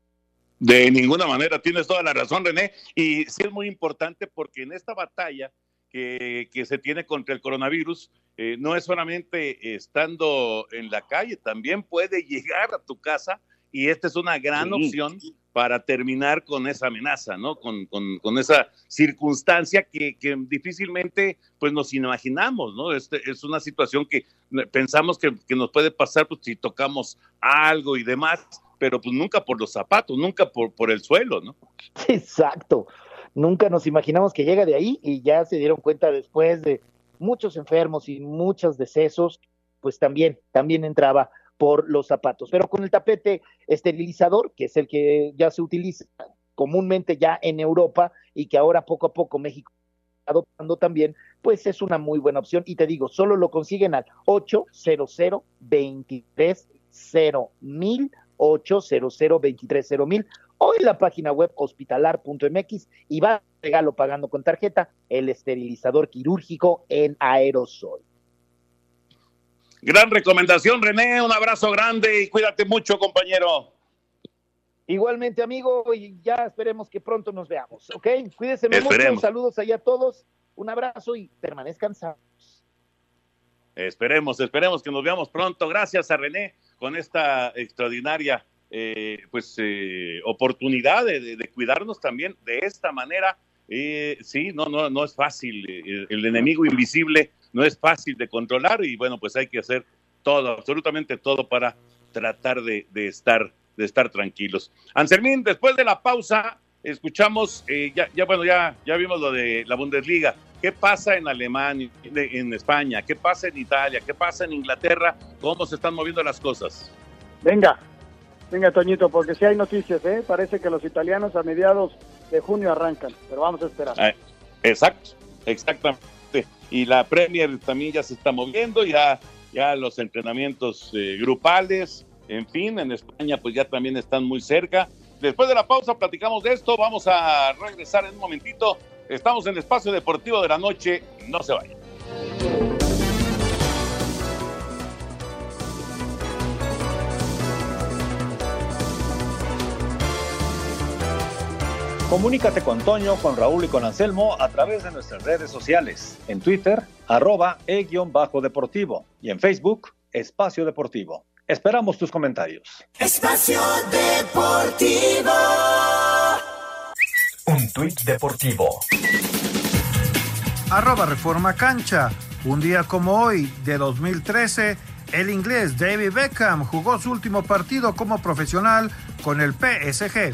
Speaker 3: De ninguna manera, tienes toda la razón, René. Y sí es muy importante porque en esta batalla que, que se tiene contra el coronavirus, eh, no es solamente estando en la calle, también puede llegar a tu casa y esta es una gran opción para terminar con esa amenaza, ¿no? Con, con, esa circunstancia que, que, difícilmente pues nos imaginamos, ¿no? Este, es una situación que pensamos que, que, nos puede pasar pues, si tocamos algo y demás, pero pues nunca por los zapatos, nunca por, por el suelo, ¿no?
Speaker 18: Exacto. Nunca nos imaginamos que llega de ahí y ya se dieron cuenta después de muchos enfermos y muchos decesos, pues también, también entraba por los zapatos. Pero con el tapete esterilizador, que es el que ya se utiliza comúnmente ya en Europa y que ahora poco a poco México está adoptando también, pues es una muy buena opción. Y te digo, solo lo consiguen al 800 23 mil 800 23 mil o en la página web hospitalar.mx y va a regalo pagando con tarjeta el esterilizador quirúrgico en aerosol.
Speaker 3: Gran recomendación, René. Un abrazo grande y cuídate mucho, compañero.
Speaker 18: Igualmente, amigo, y ya esperemos que pronto nos veamos, ¿ok? Cuídense mucho, saludos ahí a todos, un abrazo y permanezcan sanos.
Speaker 3: Esperemos, esperemos que nos veamos pronto. Gracias a René con esta extraordinaria eh, pues eh, oportunidad de, cuidarnos también de esta manera. Eh, sí, no, no, no es fácil. el enemigo invisible no es fácil de controlar y bueno, pues hay que hacer todo, absolutamente todo para tratar de, estar, de estar tranquilos. Anselmín, después de la pausa, escuchamos, eh, ya, ya, bueno, ya, ya vimos lo de la Bundesliga. ¿Qué pasa en Alemania, en España? ¿Qué pasa en Italia? ¿Qué pasa en Inglaterra? ¿Cómo se están moviendo las cosas?
Speaker 7: Venga, venga, Toñito, porque si hay noticias, ¿eh? Parece que los italianos a mediados de junio arrancan, pero vamos a esperar.
Speaker 3: Eh, exacto, exactamente y la Premier también ya se está moviendo, ya, ya los entrenamientos eh, grupales, en fin, en España pues ya también están muy cerca. Después de la pausa platicamos de esto, vamos a regresar en un momentito. Estamos en el espacio deportivo de la noche, no se vayan.
Speaker 10: Comunícate con Toño, con Raúl y con Anselmo a través de nuestras redes sociales. En Twitter, arroba e-deportivo y en Facebook, Espacio Deportivo. Esperamos tus comentarios.
Speaker 11: Espacio Deportivo.
Speaker 12: Un tuit deportivo.
Speaker 13: Arroba Reforma Cancha. Un día como hoy, de 2013, el inglés David Beckham jugó su último partido como profesional con el PSG.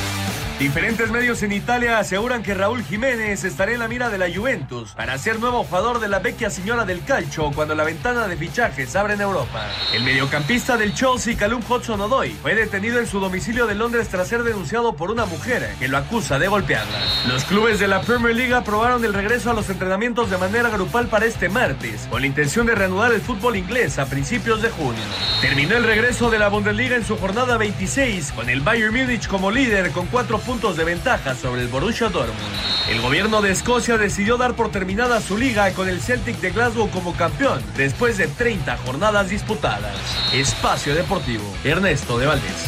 Speaker 19: Diferentes medios en Italia aseguran que Raúl Jiménez estará en la mira de la Juventus para ser nuevo jugador de la vecchia señora del calcio cuando la ventana de fichajes abre en Europa. El mediocampista del Chelsea, Calum Hudson-Odoi, fue detenido en su domicilio de Londres tras ser denunciado por una mujer que lo acusa de golpearla. Los clubes de la Premier League aprobaron el regreso a los entrenamientos de manera grupal para este martes, con la intención de reanudar el fútbol inglés a principios de junio. Terminó el regreso de la Bundesliga en su jornada 26, con el Bayern Múnich como líder con cuatro puntos puntos de ventaja sobre el Borussia Dortmund. El gobierno de Escocia decidió dar por terminada su liga con el Celtic de Glasgow como campeón después de 30 jornadas disputadas. Espacio Deportivo, Ernesto de Valdés.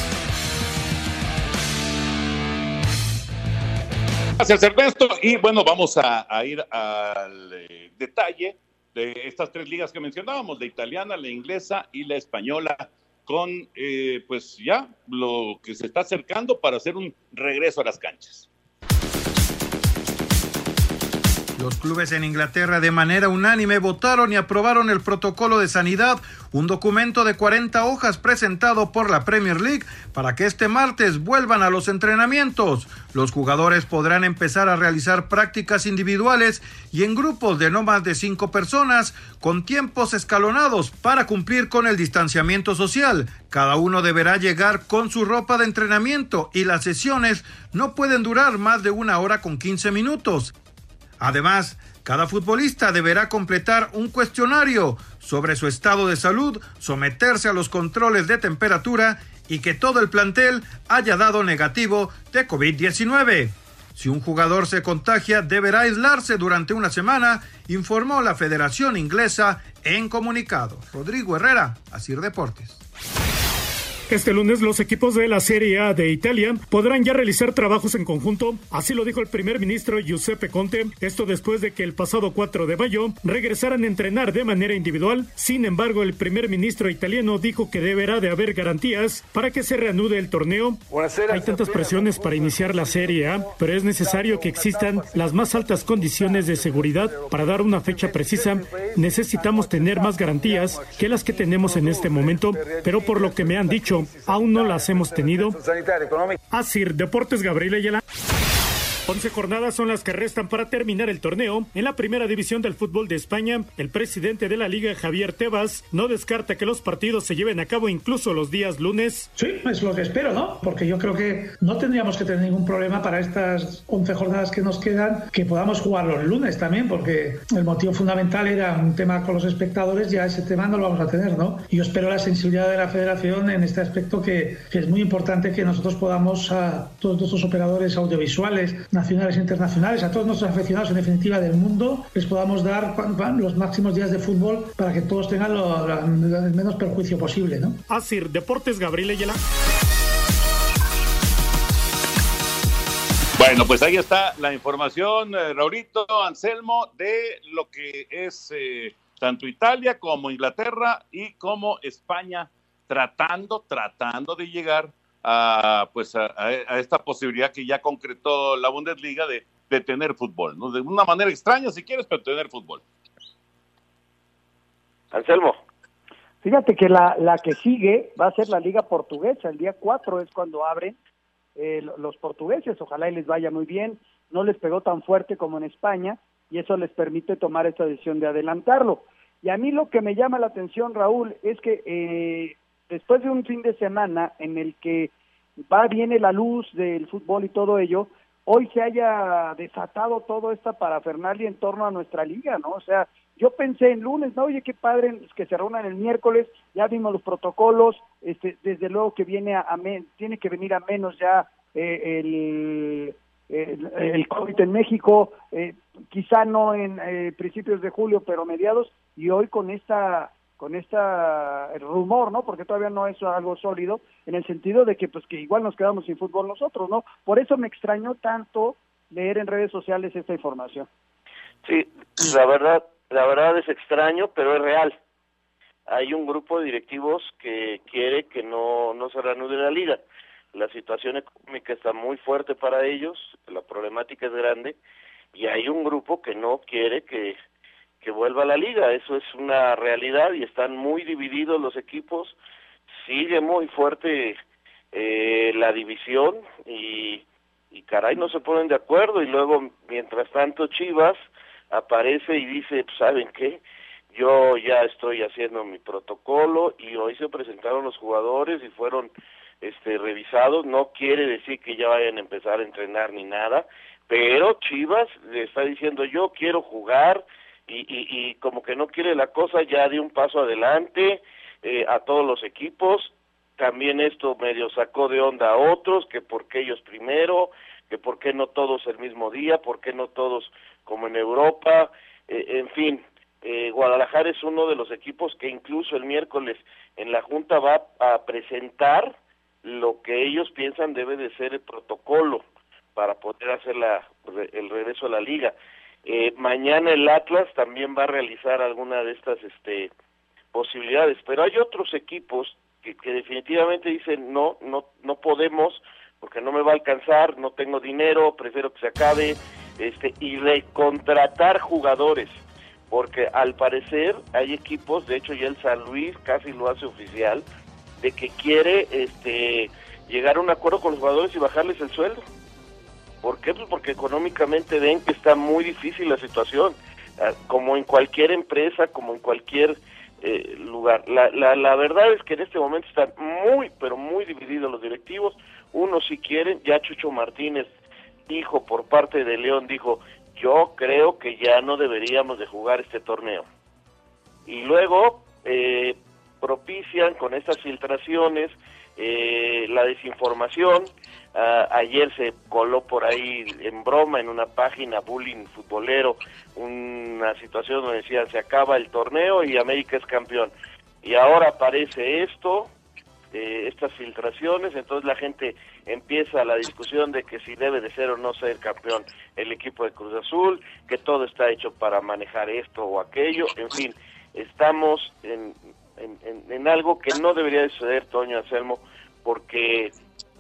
Speaker 3: Gracias Ernesto y bueno, vamos a, ir al eh, detalle de estas tres ligas que mencionábamos, la italiana, la inglesa y la española con eh, pues ya lo que se está acercando para hacer un regreso a las canchas.
Speaker 13: Los clubes en Inglaterra de manera unánime votaron y aprobaron el protocolo de sanidad, un documento de 40 hojas presentado por la Premier League para que este martes vuelvan a los entrenamientos. Los jugadores podrán empezar a realizar prácticas individuales y en grupos de no más de cinco personas con tiempos escalonados para cumplir con el distanciamiento social. Cada uno deberá llegar con su ropa de entrenamiento y las sesiones no pueden durar más de una hora con 15 minutos. Además, cada futbolista deberá completar un cuestionario sobre su estado de salud, someterse a los controles de temperatura y que todo el plantel haya dado negativo de COVID-19. Si un jugador se contagia, deberá aislarse durante una semana, informó la Federación Inglesa en comunicado. Rodrigo Herrera, Asir Deportes.
Speaker 20: Este lunes los equipos de la Serie A de Italia podrán ya realizar trabajos en conjunto, así lo dijo el primer ministro Giuseppe Conte, esto después de que el pasado 4 de mayo regresaran a entrenar de manera individual. Sin embargo, el primer ministro italiano dijo que deberá de haber garantías para que se reanude el torneo. Hay tantas presiones para iniciar la Serie A, pero es necesario que existan las más altas condiciones de seguridad para dar una fecha precisa. Necesitamos tener más garantías que las que tenemos en este momento, pero por lo que me han dicho, aún no las hemos tenido. Asir Deportes Gabriel Ayala. 11 jornadas son las que restan para terminar el torneo. En la primera división del fútbol de España, el presidente de la liga, Javier Tebas, no descarta que los partidos se lleven a cabo incluso los días lunes.
Speaker 21: Sí, es lo que espero, ¿no? Porque yo creo que no tendríamos que tener ningún problema para estas 11 jornadas que nos quedan, que podamos jugar los lunes también, porque el motivo fundamental era un tema con los espectadores, ya ese tema no lo vamos a tener, ¿no? Y yo espero la sensibilidad de la federación en este aspecto que, que es muy importante que nosotros podamos a todos nuestros operadores audiovisuales, nacionales e internacionales, a todos nuestros aficionados en definitiva del mundo, les podamos dar los máximos días de fútbol para que todos tengan lo, lo, el menos perjuicio posible. ¿no?
Speaker 20: Así, Deportes Gabriel Ayala.
Speaker 3: Bueno, pues ahí está la información, eh, Raulito, Anselmo, de lo que es eh, tanto Italia como Inglaterra y como España tratando, tratando de llegar a, pues a, a, esta posibilidad que ya concretó la Bundesliga de, de tener fútbol, ¿no? De una manera extraña si quieres, pero tener fútbol.
Speaker 22: Anselmo.
Speaker 7: Fíjate que la, la que sigue va a ser la Liga Portuguesa. El día 4 es cuando abren eh, los portugueses. Ojalá y les vaya muy bien. No les pegó tan fuerte como en España y eso les permite tomar esta decisión de adelantarlo. Y a mí lo que me llama la atención, Raúl, es que eh, después de un fin de semana en el que va viene la luz del fútbol y todo ello, hoy se haya desatado todo esta parafernalia en torno a nuestra liga, ¿no? O sea, yo pensé en lunes, ¿no? Oye, qué padre que se reúnan el miércoles, ya vimos los protocolos, este, desde luego que viene a, a tiene que venir a menos ya eh, el, el, el, COVID en México, eh, quizá no en eh, principios de julio, pero mediados, y hoy con esta con esta rumor, ¿no? Porque todavía no es algo sólido en el sentido de que pues que igual nos quedamos sin fútbol nosotros, ¿no? Por eso me extrañó tanto leer en redes sociales esta información.
Speaker 22: Sí, la verdad, la verdad es extraño, pero es real. Hay un grupo de directivos que quiere que no no se reanude la liga. La situación económica está muy fuerte para ellos, la problemática es grande y hay un grupo que no quiere que que vuelva a la liga, eso es una realidad y están muy divididos los equipos, sigue muy fuerte eh, la división y, y caray no se ponen de acuerdo. Y luego mientras tanto Chivas aparece y dice, pues, ¿saben qué? Yo ya estoy haciendo mi protocolo y hoy se presentaron los jugadores y fueron este revisados, no quiere decir que ya vayan a empezar a entrenar ni nada, pero Chivas le está diciendo yo quiero jugar, y, y, y, como que no quiere la cosa, ya dio un paso adelante eh, a todos los equipos. También esto medio sacó de onda a otros, que por qué ellos primero, que por qué no todos el mismo día, por qué no todos como en Europa. Eh, en fin, eh, Guadalajara es uno de los equipos que incluso el miércoles en la Junta va a presentar lo que ellos piensan debe de ser el protocolo para poder hacer la, el regreso a la liga. Eh, mañana el Atlas también va a realizar alguna de estas este, posibilidades, pero hay otros equipos que, definitivamente dicen no, no, no podemos porque no me va a alcanzar, no tengo dinero, prefiero que se acabe, este, y recontratar jugadores, porque al parecer hay equipos, de hecho ya el San Luis casi lo hace oficial, de que quiere este llegar a un acuerdo con los jugadores y bajarles el sueldo. ¿Por qué? Pues porque económicamente ven que está muy difícil la situación, como en cualquier empresa, como en cualquier eh, lugar. La, la, la verdad es que en este momento están muy, pero muy divididos los directivos. Unos si quieren, ya Chucho Martínez, hijo por parte de León, dijo, yo creo que ya no deberíamos de jugar este torneo. Y luego eh, propician con estas filtraciones eh, la desinformación, Uh, ayer se coló por ahí en broma en una página bullying futbolero una situación donde decían se acaba el torneo y América es campeón. Y ahora aparece esto eh, estas filtraciones, entonces la gente empieza la discusión de que si debe de ser o no ser campeón el equipo de Cruz Azul, que todo está hecho para manejar esto o aquello, en fin, estamos en, en, en algo que no debería de suceder, Toño Anselmo, porque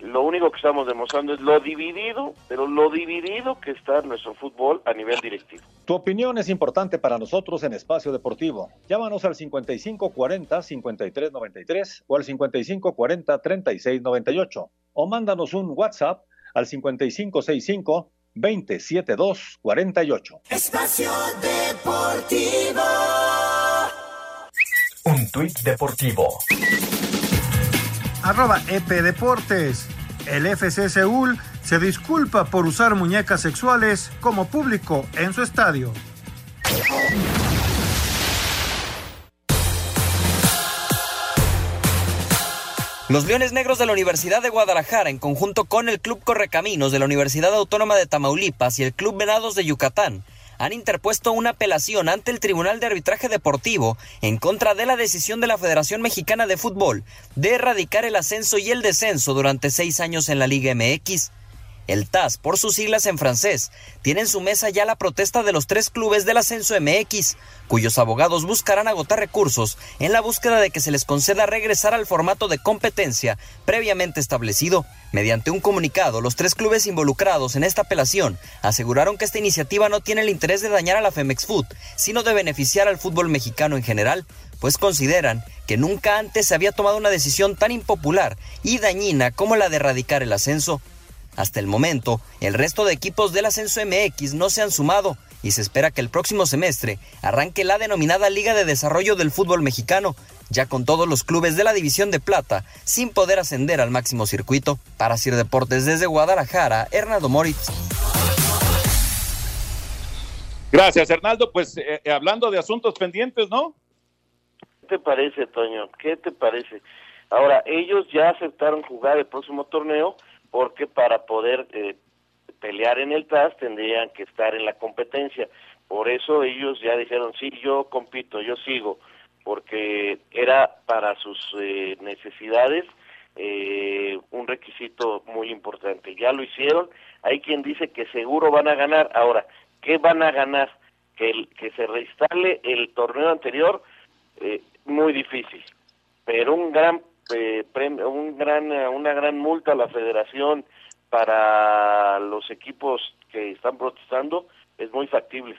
Speaker 22: lo único que estamos demostrando es lo dividido, pero lo dividido que está nuestro fútbol a nivel directivo.
Speaker 10: Tu opinión es importante para nosotros en Espacio Deportivo. Llámanos al 5540-5393 o al 5540-3698 o mándanos un WhatsApp al 5565-27248.
Speaker 11: Espacio Deportivo.
Speaker 12: Tuit deportivo.
Speaker 13: Arroba EP Deportes. El FC Seúl se disculpa por usar muñecas sexuales como público en su estadio.
Speaker 23: Los Leones Negros de la Universidad de Guadalajara, en conjunto con el Club Correcaminos de la Universidad Autónoma de Tamaulipas y el Club Venados de Yucatán, han interpuesto una apelación ante el Tribunal de Arbitraje Deportivo en contra de la decisión de la Federación Mexicana de Fútbol de erradicar el ascenso y el descenso durante seis años en la Liga MX. El TAS, por sus siglas en francés, tiene en su mesa ya la protesta de los tres clubes del ascenso MX, cuyos abogados buscarán agotar recursos en la búsqueda de que se les conceda regresar al formato de competencia previamente establecido. Mediante un comunicado, los tres clubes involucrados en esta apelación aseguraron que esta iniciativa no tiene el interés de dañar a la Femex Food, sino de beneficiar al fútbol mexicano en general, pues consideran que nunca antes se había tomado una decisión tan impopular y dañina como la de erradicar el ascenso. Hasta el momento, el resto de equipos del ascenso MX no se han sumado y se espera que el próximo semestre arranque la denominada Liga de Desarrollo del Fútbol Mexicano, ya con todos los clubes de la División de Plata sin poder ascender al máximo circuito. Para Sir Deportes desde Guadalajara, Hernando Moritz.
Speaker 3: Gracias, Hernaldo. Pues eh, eh, hablando de asuntos pendientes, ¿no?
Speaker 22: ¿Qué te parece, Toño? ¿Qué te parece? Ahora, ellos ya aceptaron jugar el próximo torneo porque para poder eh, pelear en el TAS tendrían que estar en la competencia. Por eso ellos ya dijeron, sí, yo compito, yo sigo, porque era para sus eh, necesidades eh, un requisito muy importante. Ya lo hicieron, hay quien dice que seguro van a ganar. Ahora, ¿qué van a ganar? Que, el, que se reinstale el torneo anterior, eh, muy difícil, pero un gran eh, premio, un gran, una gran multa a la federación para los equipos que están protestando es muy factible.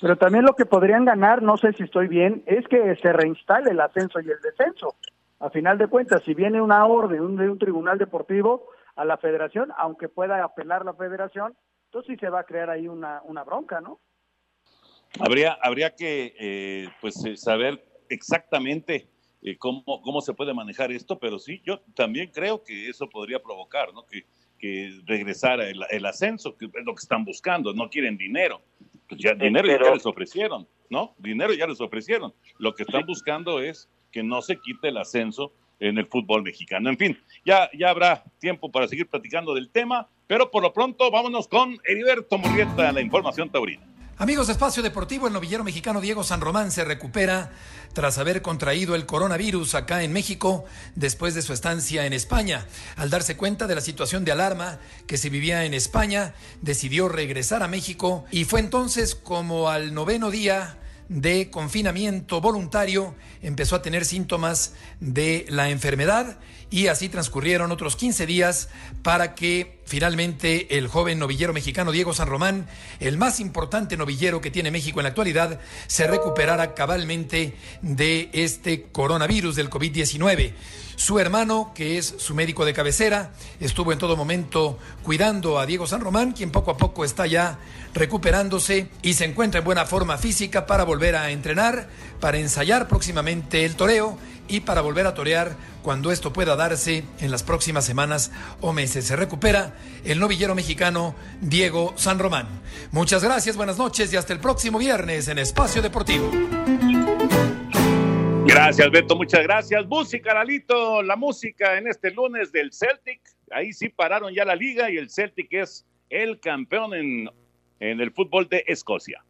Speaker 7: Pero también lo que podrían ganar, no sé si estoy bien, es que se reinstale el ascenso y el descenso. A final de cuentas, si viene una orden de un tribunal deportivo a la federación, aunque pueda apelar la federación, entonces sí se va a crear ahí una, una bronca, ¿no?
Speaker 3: Habría, habría que eh, pues saber exactamente eh, cómo, cómo se puede manejar esto, pero sí, yo también creo que eso podría provocar, ¿no? Que, que regresara el, el, ascenso, que es lo que están buscando, no quieren dinero. Pues ya dinero pero... ya les ofrecieron, ¿no? Dinero ya les ofrecieron. Lo que están buscando es que no se quite el ascenso en el fútbol mexicano. En fin, ya, ya habrá tiempo para seguir platicando del tema, pero por lo pronto vámonos con Heriberto Murrieta, la información taurina.
Speaker 24: Amigos de Espacio Deportivo, el novillero mexicano Diego San Román se recupera tras haber contraído el coronavirus acá en México después de su estancia en España. Al darse cuenta de la situación de alarma que se vivía en España, decidió regresar a México y fue entonces como al noveno día de confinamiento voluntario empezó a tener síntomas de la enfermedad y así transcurrieron otros 15 días para que finalmente el joven novillero mexicano Diego San Román, el más importante novillero que tiene México en la actualidad, se recuperara cabalmente de este coronavirus del COVID-19. Su hermano, que es su médico de cabecera, estuvo en todo momento cuidando a Diego San Román, quien poco a poco está ya recuperándose y se encuentra en buena forma física para volver a entrenar, para ensayar próximamente el toreo y para volver a torear cuando esto pueda darse en las próximas semanas o meses. Se recupera el novillero mexicano Diego San Román. Muchas gracias, buenas noches y hasta el próximo viernes en Espacio Deportivo.
Speaker 3: Gracias, Beto, muchas gracias. Música, Lalito, la música en este lunes del Celtic. Ahí sí pararon ya la liga y el Celtic es el campeón en, en el fútbol de Escocia.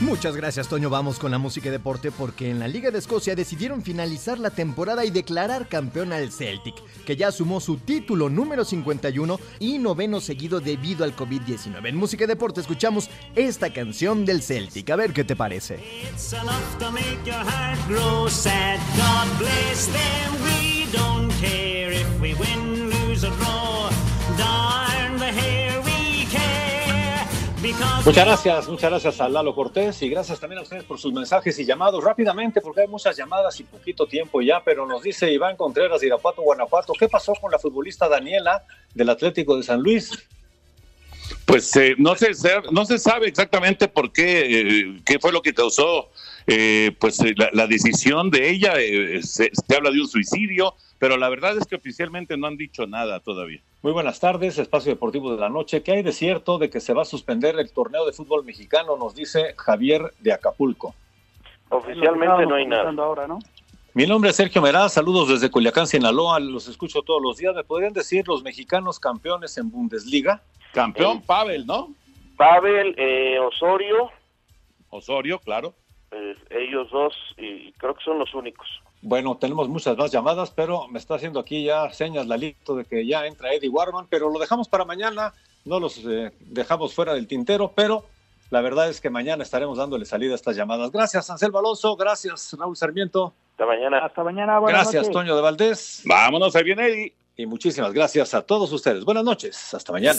Speaker 25: Muchas gracias, Toño. Vamos con la música y deporte porque en la Liga de Escocia decidieron finalizar la temporada y declarar campeón al Celtic, que ya sumó su título número 51 y noveno seguido debido al COVID-19. En música y deporte escuchamos esta canción del Celtic. A ver qué te parece.
Speaker 10: Muchas gracias, muchas gracias a Lalo Cortés y gracias también a ustedes por sus mensajes y llamados rápidamente porque hay muchas llamadas y poquito tiempo ya, pero nos dice Iván Contreras de Irapuato, Guanajuato, ¿qué pasó con la futbolista Daniela del Atlético de San Luis?
Speaker 3: Pues eh, no, se, no se sabe exactamente por qué, eh, qué fue lo que causó eh, pues la, la, decisión de ella. Se, se habla de un suicidio, pero la verdad es que oficialmente no han dicho nada todavía.
Speaker 10: Muy buenas tardes, Espacio Deportivo de la Noche. ¿Qué hay de cierto de que se va a suspender el torneo de fútbol mexicano? Nos dice Javier de Acapulco.
Speaker 22: Oficialmente no hay nada.
Speaker 7: Ahora, ¿no?
Speaker 10: Mi nombre es Sergio Meraz, saludos desde Culiacán, Sinaloa, los escucho todos los días. ¿Me podrían decir los mexicanos campeones en Bundesliga?
Speaker 3: Campeón, eh, Pavel, ¿no?
Speaker 22: Pavel, eh, Osorio.
Speaker 3: Osorio, claro.
Speaker 22: Eh, ellos dos, y creo que son los únicos.
Speaker 10: Bueno, tenemos muchas más llamadas, pero me está haciendo aquí ya señas Lalito de que ya entra Eddie Warman, pero lo dejamos para mañana, no los eh, dejamos fuera del tintero, pero la verdad es que mañana estaremos dándole salida a estas llamadas. Gracias, Anselmo Alonso, gracias, Raúl Sarmiento.
Speaker 22: Hasta mañana.
Speaker 7: Hasta mañana,
Speaker 10: Gracias,
Speaker 7: noches.
Speaker 10: Toño de Valdés.
Speaker 3: Vámonos, ahí viene Eddie.
Speaker 10: Y muchísimas gracias a todos ustedes. Buenas noches, hasta mañana.